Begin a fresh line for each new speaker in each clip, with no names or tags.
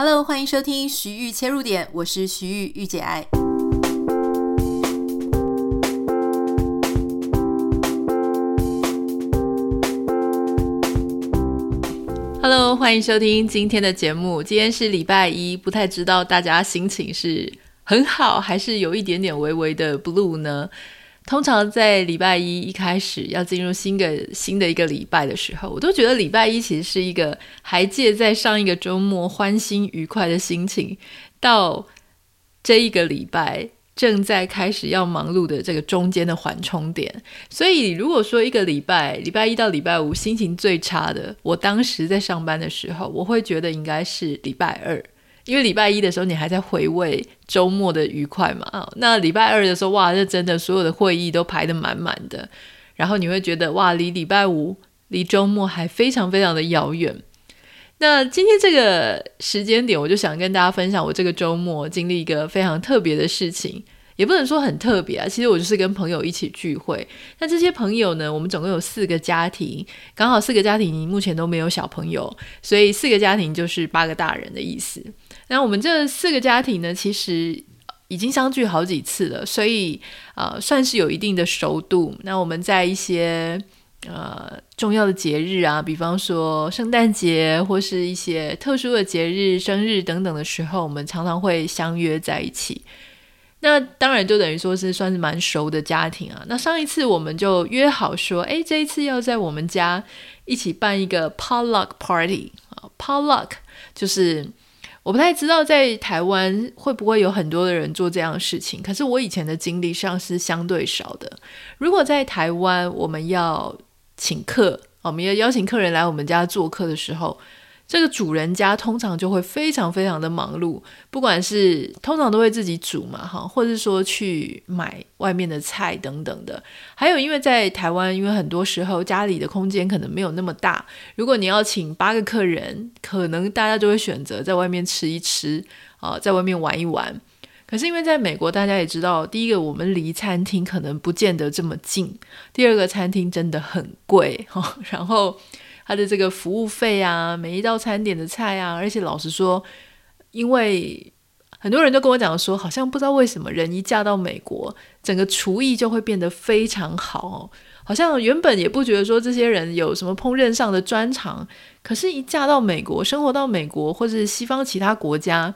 Hello，欢迎收听徐玉切入点，我是徐玉玉姐爱。Hello，欢迎收听今天的节目。今天是礼拜一，不太知道大家心情是很好，还是有一点点微微的 blue 呢？通常在礼拜一一开始要进入新的新的一个礼拜的时候，我都觉得礼拜一其实是一个还借在上一个周末欢欣愉快的心情，到这一个礼拜正在开始要忙碌的这个中间的缓冲点。所以如果说一个礼拜礼拜一到礼拜五心情最差的，我当时在上班的时候，我会觉得应该是礼拜二。因为礼拜一的时候你还在回味周末的愉快嘛，那礼拜二的时候哇，这真的所有的会议都排得满满的，然后你会觉得哇，离礼拜五离周末还非常非常的遥远。那今天这个时间点，我就想跟大家分享我这个周末经历一个非常特别的事情，也不能说很特别啊，其实我就是跟朋友一起聚会。那这些朋友呢，我们总共有四个家庭，刚好四个家庭目前都没有小朋友，所以四个家庭就是八个大人的意思。那我们这四个家庭呢，其实已经相聚好几次了，所以呃，算是有一定的熟度。那我们在一些呃重要的节日啊，比方说圣诞节或是一些特殊的节日、生日等等的时候，我们常常会相约在一起。那当然就等于说是算是蛮熟的家庭啊。那上一次我们就约好说，哎，这一次要在我们家一起办一个 potluck party 啊，potluck 就是。我不太知道在台湾会不会有很多的人做这样的事情，可是我以前的经历上是相对少的。如果在台湾我们要请客，我们要邀请客人来我们家做客的时候，这个主人家通常就会非常非常的忙碌，不管是通常都会自己煮嘛，哈，或者是说去买外面的菜等等的。还有，因为在台湾，因为很多时候家里的空间可能没有那么大，如果你要请八个客人，可能大家就会选择在外面吃一吃啊，在外面玩一玩。可是因为在美国，大家也知道，第一个我们离餐厅可能不见得这么近，第二个餐厅真的很贵哈，然后。他的这个服务费啊，每一道餐点的菜啊，而且老实说，因为很多人都跟我讲说，好像不知道为什么人一嫁到美国，整个厨艺就会变得非常好，好像原本也不觉得说这些人有什么烹饪上的专长，可是，一嫁到美国，生活到美国或者是西方其他国家，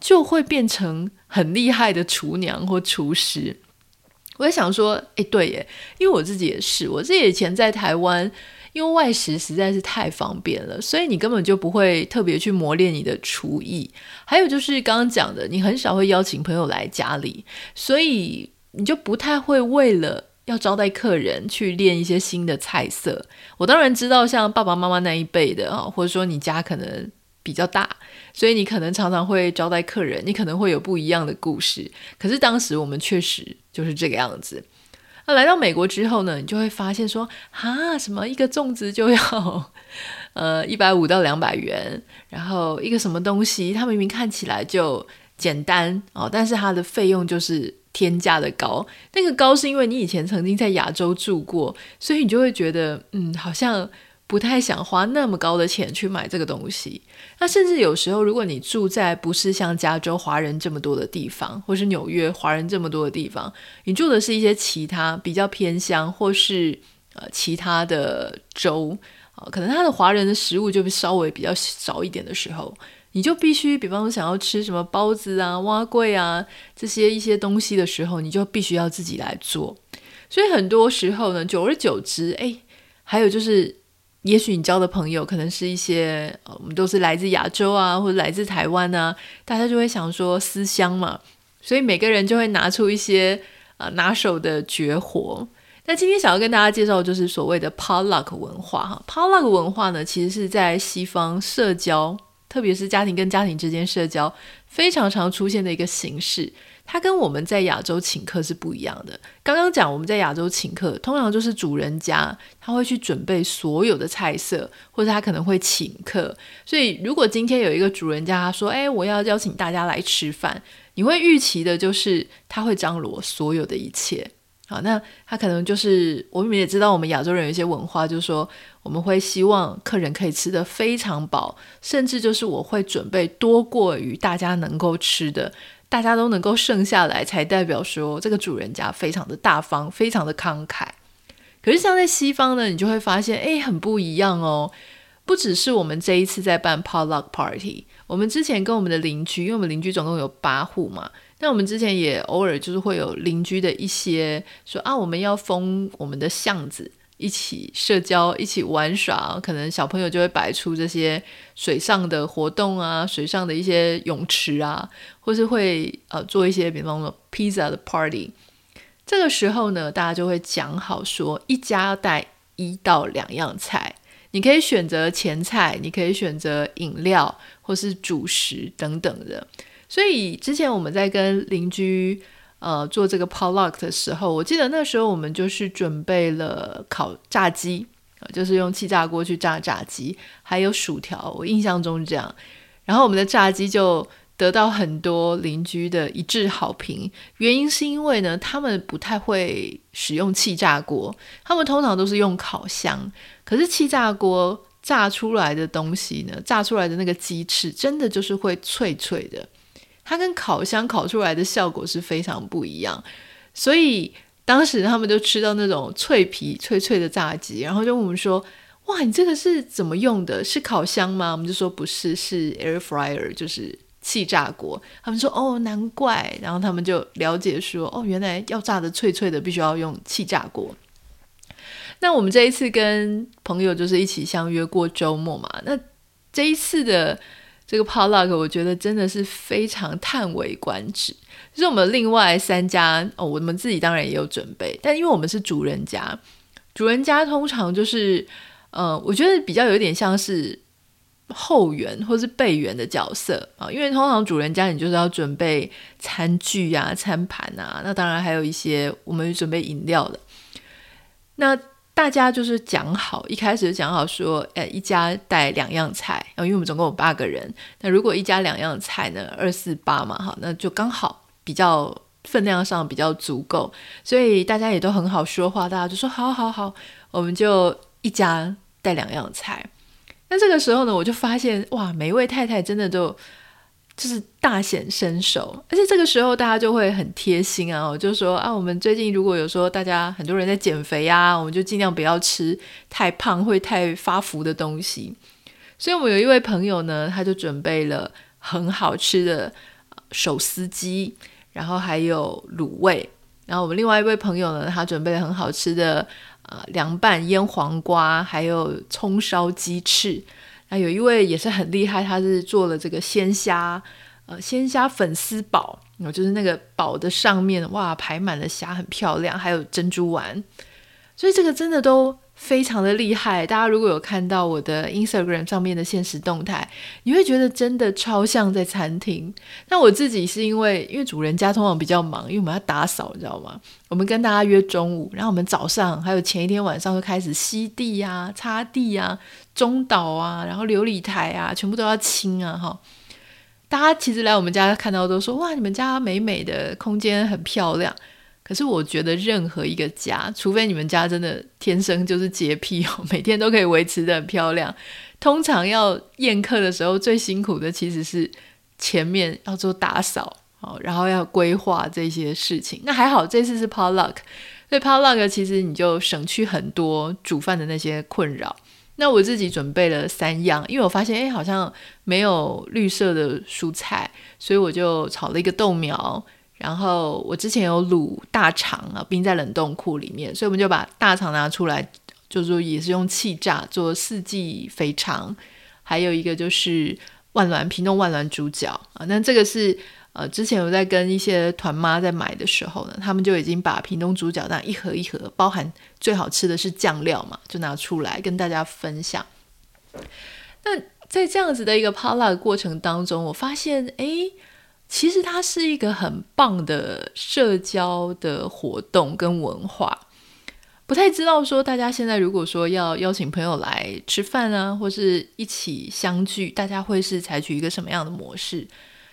就会变成很厉害的厨娘或厨师。我也想说，哎，对耶，因为我自己也是，我自己以前在台湾。因为外食实在是太方便了，所以你根本就不会特别去磨练你的厨艺。还有就是刚刚讲的，你很少会邀请朋友来家里，所以你就不太会为了要招待客人去练一些新的菜色。我当然知道，像爸爸妈妈那一辈的啊，或者说你家可能比较大，所以你可能常常会招待客人，你可能会有不一样的故事。可是当时我们确实就是这个样子。那来到美国之后呢，你就会发现说，哈，什么一个粽子就要，呃，一百五到两百元，然后一个什么东西，它明明看起来就简单哦，但是它的费用就是天价的高。那个高是因为你以前曾经在亚洲住过，所以你就会觉得，嗯，好像。不太想花那么高的钱去买这个东西。那甚至有时候，如果你住在不是像加州华人这么多的地方，或是纽约华人这么多的地方，你住的是一些其他比较偏乡或是呃其他的州啊，可能他的华人的食物就稍微比较少一点的时候，你就必须，比方说想要吃什么包子啊、碗粿啊这些一些东西的时候，你就必须要自己来做。所以很多时候呢，久而久之，哎，还有就是。也许你交的朋友可能是一些，我们都是来自亚洲啊，或者来自台湾啊，大家就会想说思乡嘛，所以每个人就会拿出一些啊、呃、拿手的绝活。那今天想要跟大家介绍的就是所谓的 potluck 文化哈，potluck 文化呢，其实是在西方社交，特别是家庭跟家庭之间社交非常常出现的一个形式。它跟我们在亚洲请客是不一样的。刚刚讲我们在亚洲请客，通常就是主人家他会去准备所有的菜色，或者他可能会请客。所以如果今天有一个主人家他说：“哎，我要邀请大家来吃饭”，你会预期的就是他会张罗所有的一切好，那他可能就是我们也知道，我们亚洲人有一些文化，就是说我们会希望客人可以吃得非常饱，甚至就是我会准备多过于大家能够吃的，大家都能够剩下来，才代表说这个主人家非常的大方，非常的慷慨。可是像在西方呢，你就会发现，哎，很不一样哦。不只是我们这一次在办 potluck party，我们之前跟我们的邻居，因为我们邻居总共有八户嘛。那我们之前也偶尔就是会有邻居的一些说啊，我们要封我们的巷子，一起社交，一起玩耍，可能小朋友就会摆出这些水上的活动啊，水上的一些泳池啊，或是会呃做一些比方说披萨的 party。这个时候呢，大家就会讲好说，一家要带一到两样菜，你可以选择前菜，你可以选择饮料或是主食等等的。所以之前我们在跟邻居呃做这个 potluck 的时候，我记得那时候我们就是准备了烤炸鸡，就是用气炸锅去炸炸鸡，还有薯条，我印象中这样。然后我们的炸鸡就得到很多邻居的一致好评，原因是因为呢，他们不太会使用气炸锅，他们通常都是用烤箱。可是气炸锅炸出来的东西呢，炸出来的那个鸡翅真的就是会脆脆的。它跟烤箱烤出来的效果是非常不一样，所以当时他们就吃到那种脆皮脆脆的炸鸡，然后就问我们说：“哇，你这个是怎么用的？是烤箱吗？”我们就说：“不是，是 air fryer，就是气炸锅。”他们说：“哦，难怪。”然后他们就了解说：“哦，原来要炸的脆脆的，必须要用气炸锅。”那我们这一次跟朋友就是一起相约过周末嘛，那这一次的。这个 potluck 我觉得真的是非常叹为观止。就是我们另外三家哦，我们自己当然也有准备，但因为我们是主人家，主人家通常就是，呃，我觉得比较有点像是后援或是备援的角色啊。因为通常主人家你就是要准备餐具啊、餐盘啊，那当然还有一些我们准备饮料的。那大家就是讲好，一开始就讲好说，呃，一家带两样菜，然后因为我们总共有八个人，那如果一家两样菜呢，二四八嘛，哈，那就刚好比较分量上比较足够，所以大家也都很好说话，大家就说好好好，我们就一家带两样菜。那这个时候呢，我就发现哇，每一位太太真的都。就是大显身手，而且这个时候大家就会很贴心啊，我就说啊，我们最近如果有说大家很多人在减肥啊，我们就尽量不要吃太胖会太发福的东西。所以我们有一位朋友呢，他就准备了很好吃的手撕鸡，然后还有卤味。然后我们另外一位朋友呢，他准备了很好吃的呃凉拌腌黄瓜，还有葱烧鸡翅。那有一位也是很厉害，他是做了这个鲜虾，呃，鲜虾粉丝堡，就是那个煲的上面哇排满了虾，很漂亮，还有珍珠丸，所以这个真的都非常的厉害。大家如果有看到我的 Instagram 上面的现实动态，你会觉得真的超像在餐厅。那我自己是因为因为主人家通常比较忙，因为我们要打扫，你知道吗？我们跟大家约中午，然后我们早上还有前一天晚上就开始吸地呀、啊、擦地呀、啊。中岛啊，然后琉璃台啊，全部都要清啊！哈，大家其实来我们家看到都说哇，你们家美美的，空间很漂亮。可是我觉得任何一个家，除非你们家真的天生就是洁癖哦，每天都可以维持得很漂亮。通常要宴客的时候，最辛苦的其实是前面要做打扫哦，然后要规划这些事情。那还好，这次是 potluck，所以 potluck 其实你就省去很多煮饭的那些困扰。那我自己准备了三样，因为我发现哎，好像没有绿色的蔬菜，所以我就炒了一个豆苗。然后我之前有卤大肠啊，冰在冷冻库里面，所以我们就把大肠拿出来，就是说也是用气炸做四季肥肠。还有一个就是万峦屏东万峦猪脚啊，那这个是。呃，之前我在跟一些团妈在买的时候呢，他们就已经把屏东猪脚那一盒一盒，包含最好吃的是酱料嘛，就拿出来跟大家分享。那在这样子的一个 potluck 过程当中，我发现，哎，其实它是一个很棒的社交的活动跟文化。不太知道说大家现在如果说要邀请朋友来吃饭啊，或是一起相聚，大家会是采取一个什么样的模式？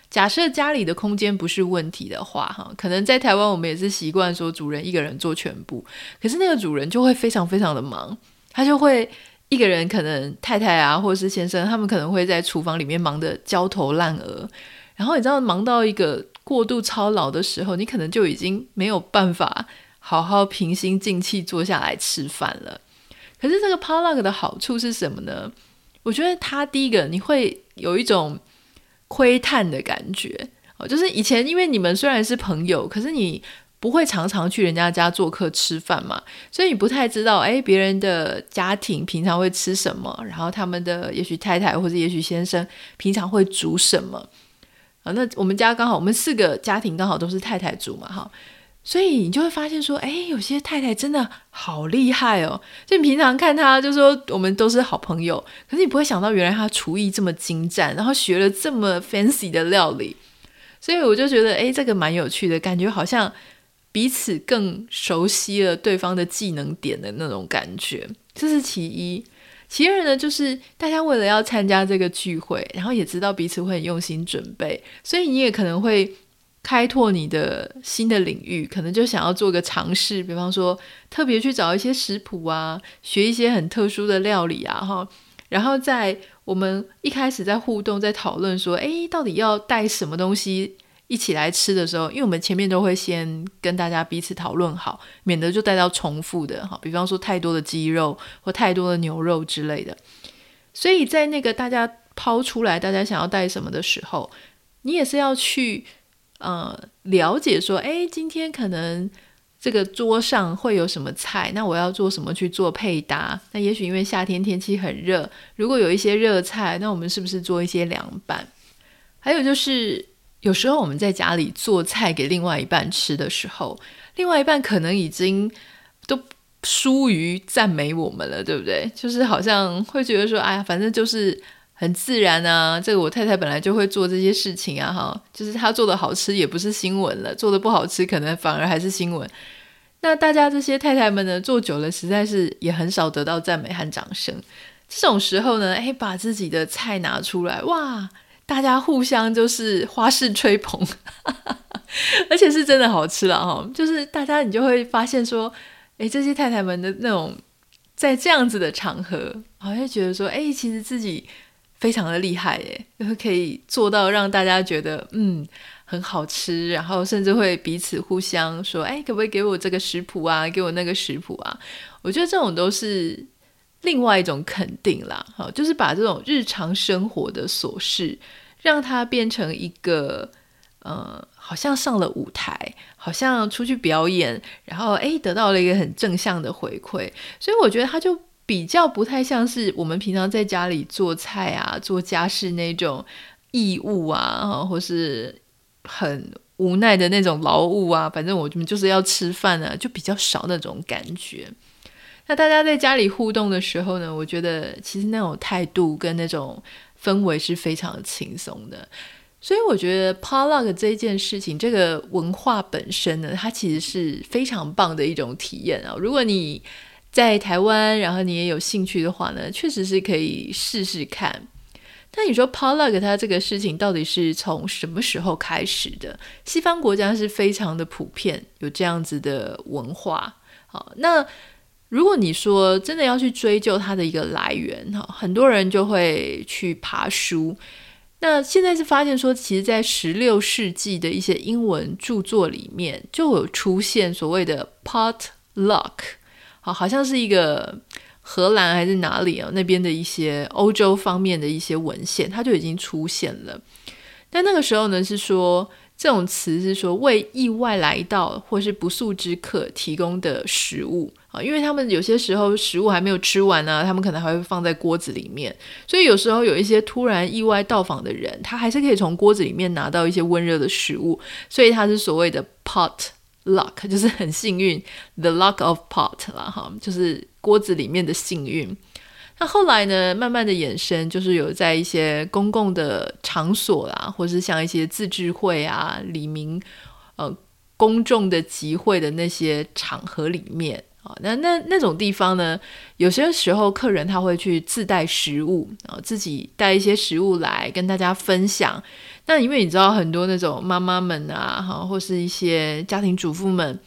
假设家里的空间不是问题的话，哈，可能在台湾我们也是习惯说主人一个人做全部，可是那个主人就会非常非常的忙，他就会一个人，可能太太啊或是先生，他们可能会在厨房里面忙得焦头烂额，然后你知道忙到一个过度操劳的时候，你可能就已经没有办法好好平心静气坐下来吃饭了。可是这个 potluck 的好处是什么呢？我觉得它第一个你会有一种。窥探的感觉哦，就是以前因为你们虽然是朋友，可是你不会常常去人家家做客吃饭嘛，所以你不太知道诶，别人的家庭平常会吃什么，然后他们的也许太太或者也许先生平常会煮什么啊？那我们家刚好我们四个家庭刚好都是太太煮嘛，哈。所以你就会发现说，哎，有些太太真的好厉害哦！就你平常看她，就说我们都是好朋友，可是你不会想到原来她厨艺这么精湛，然后学了这么 fancy 的料理。所以我就觉得，哎，这个蛮有趣的，感觉好像彼此更熟悉了对方的技能点的那种感觉。这是其一。其二呢，就是大家为了要参加这个聚会，然后也知道彼此会很用心准备，所以你也可能会。开拓你的新的领域，可能就想要做个尝试，比方说特别去找一些食谱啊，学一些很特殊的料理啊，哈。然后在我们一开始在互动、在讨论说，诶，到底要带什么东西一起来吃的时候，因为我们前面都会先跟大家彼此讨论好，免得就带到重复的哈。比方说太多的鸡肉或太多的牛肉之类的，所以在那个大家抛出来，大家想要带什么的时候，你也是要去。呃，了解说，哎，今天可能这个桌上会有什么菜？那我要做什么去做配搭？那也许因为夏天天气很热，如果有一些热菜，那我们是不是做一些凉拌？还有就是，有时候我们在家里做菜给另外一半吃的时候，另外一半可能已经都疏于赞美我们了，对不对？就是好像会觉得说，哎呀，反正就是。很自然啊，这个我太太本来就会做这些事情啊，哈，就是她做的好吃也不是新闻了，做的不好吃可能反而还是新闻。那大家这些太太们呢，做久了实在是也很少得到赞美和掌声。这种时候呢，哎，把自己的菜拿出来，哇，大家互相就是花式吹捧，而且是真的好吃了哈。就是大家你就会发现说，哎，这些太太们的那种在这样子的场合，好像觉得说，哎，其实自己。非常的厉害耶，就是可以做到让大家觉得嗯很好吃，然后甚至会彼此互相说，哎，可不可以给我这个食谱啊？给我那个食谱啊？我觉得这种都是另外一种肯定啦，好，就是把这种日常生活的琐事，让它变成一个呃，好像上了舞台，好像出去表演，然后哎得到了一个很正向的回馈，所以我觉得他就。比较不太像是我们平常在家里做菜啊、做家事那种义务啊，或是很无奈的那种劳务啊。反正我就是要吃饭啊，就比较少那种感觉。那大家在家里互动的时候呢，我觉得其实那种态度跟那种氛围是非常轻松的。所以我觉得 p o l o g 这件事情，这个文化本身呢，它其实是非常棒的一种体验啊。如果你在台湾，然后你也有兴趣的话呢，确实是可以试试看。那你说 p o l o g 它这个事情到底是从什么时候开始的？西方国家是非常的普遍，有这样子的文化。好，那如果你说真的要去追究它的一个来源，哈，很多人就会去爬书。那现在是发现说，其实，在十六世纪的一些英文著作里面，就有出现所谓的 potluck。好，好像是一个荷兰还是哪里啊？那边的一些欧洲方面的一些文献，它就已经出现了。但那个时候呢，是说这种词是说为意外来到或是不速之客提供的食物啊，因为他们有些时候食物还没有吃完呢，他们可能还会放在锅子里面，所以有时候有一些突然意外到访的人，他还是可以从锅子里面拿到一些温热的食物，所以他是所谓的 pot。luck 就是很幸运，the luck of pot 啦，哈，就是锅子里面的幸运。那后来呢，慢慢的衍生，就是有在一些公共的场所啦，或是像一些自治会啊、里民呃公众的集会的那些场合里面，啊。那那那种地方呢，有些时候客人他会去自带食物啊，自己带一些食物来跟大家分享。那因为你知道很多那种妈妈们啊，哈，或是一些家庭主妇们，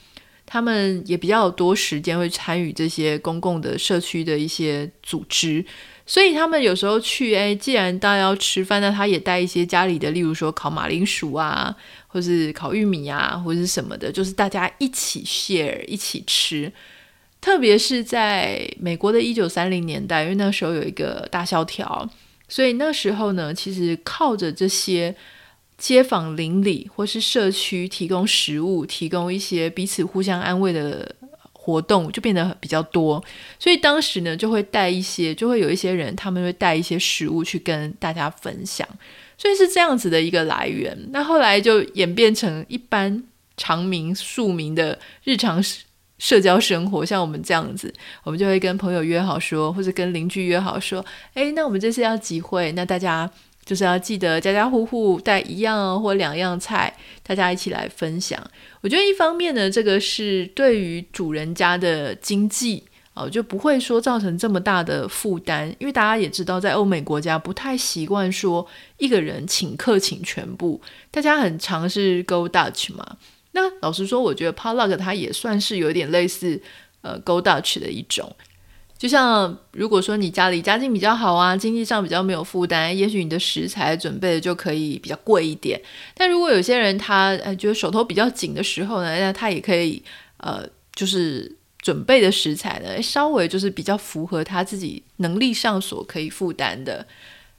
他们也比较多时间会参与这些公共的社区的一些组织，所以他们有时候去，哎，既然大家要吃饭，那他也带一些家里的，例如说烤马铃薯啊，或是烤玉米啊，或者是什么的，就是大家一起 share 一起吃。特别是在美国的一九三零年代，因为那时候有一个大萧条。所以那时候呢，其实靠着这些街坊邻里或是社区提供食物，提供一些彼此互相安慰的活动，就变得比较多。所以当时呢，就会带一些，就会有一些人，他们会带一些食物去跟大家分享。所以是这样子的一个来源。那后来就演变成一般常民庶民的日常社交生活，像我们这样子，我们就会跟朋友约好说，或者跟邻居约好说，诶，那我们这次要集会，那大家就是要记得家家户户带一样或两样菜，大家一起来分享。我觉得一方面呢，这个是对于主人家的经济哦，就不会说造成这么大的负担，因为大家也知道，在欧美国家不太习惯说一个人请客请全部，大家很尝试 Go Dutch 嘛。那老实说，我觉得 potluck 它也算是有点类似呃 Go Dutch 的一种。就像如果说你家里家境比较好啊，经济上比较没有负担，也许你的食材准备的就可以比较贵一点。但如果有些人他呃觉得手头比较紧的时候呢，那他也可以呃就是准备的食材呢稍微就是比较符合他自己能力上所可以负担的。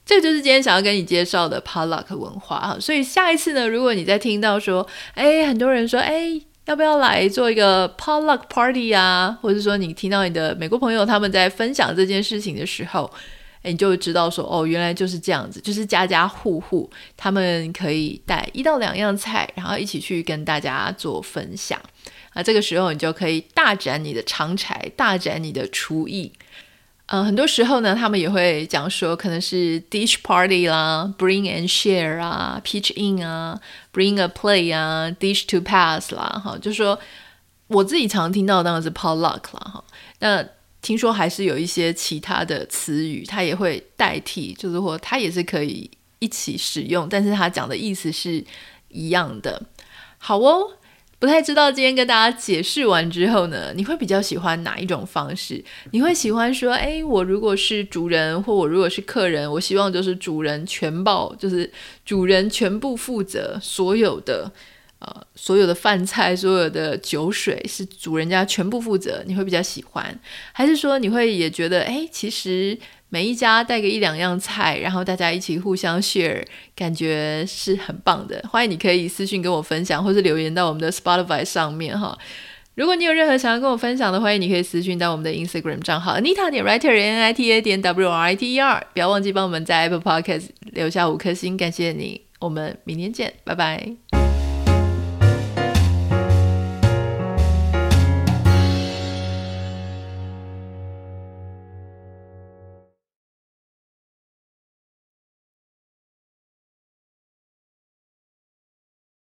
这就是今天想要跟你介绍的 potluck 文化哈，所以下一次呢，如果你再听到说，哎，很多人说，哎，要不要来做一个 potluck party 啊？或者说你听到你的美国朋友他们在分享这件事情的时候，哎，你就知道说，哦，原来就是这样子，就是家家户户他们可以带一到两样菜，然后一起去跟大家做分享啊。这个时候你就可以大展你的长才，大展你的厨艺。嗯，很多时候呢，他们也会讲说，可能是 dish party 啦，bring and share 啊，pitch in 啊，bring a plate 啊，dish to pass 啦，哈，就说我自己常听到的当然是 potluck 啦，哈。那听说还是有一些其他的词语，它也会代替，就是或它也是可以一起使用，但是它讲的意思是一样的。好哦。不太知道今天跟大家解释完之后呢，你会比较喜欢哪一种方式？你会喜欢说，诶，我如果是主人，或我如果是客人，我希望就是主人全报，就是主人全部负责所有的，呃，所有的饭菜，所有的酒水是主人家全部负责，你会比较喜欢？还是说你会也觉得，诶，其实？每一家带个一两样菜，然后大家一起互相 share，感觉是很棒的。欢迎你可以私信跟我分享，或是留言到我们的 Spotify 上面哈。如果你有任何想要跟我分享的，欢迎你可以私信到我们的 Instagram 账号 Nita 点 Writer N I T A 点 W R I T E R。不要忘记帮我们在 Apple Podcast 留下五颗星，感谢你。我们明天见，拜拜。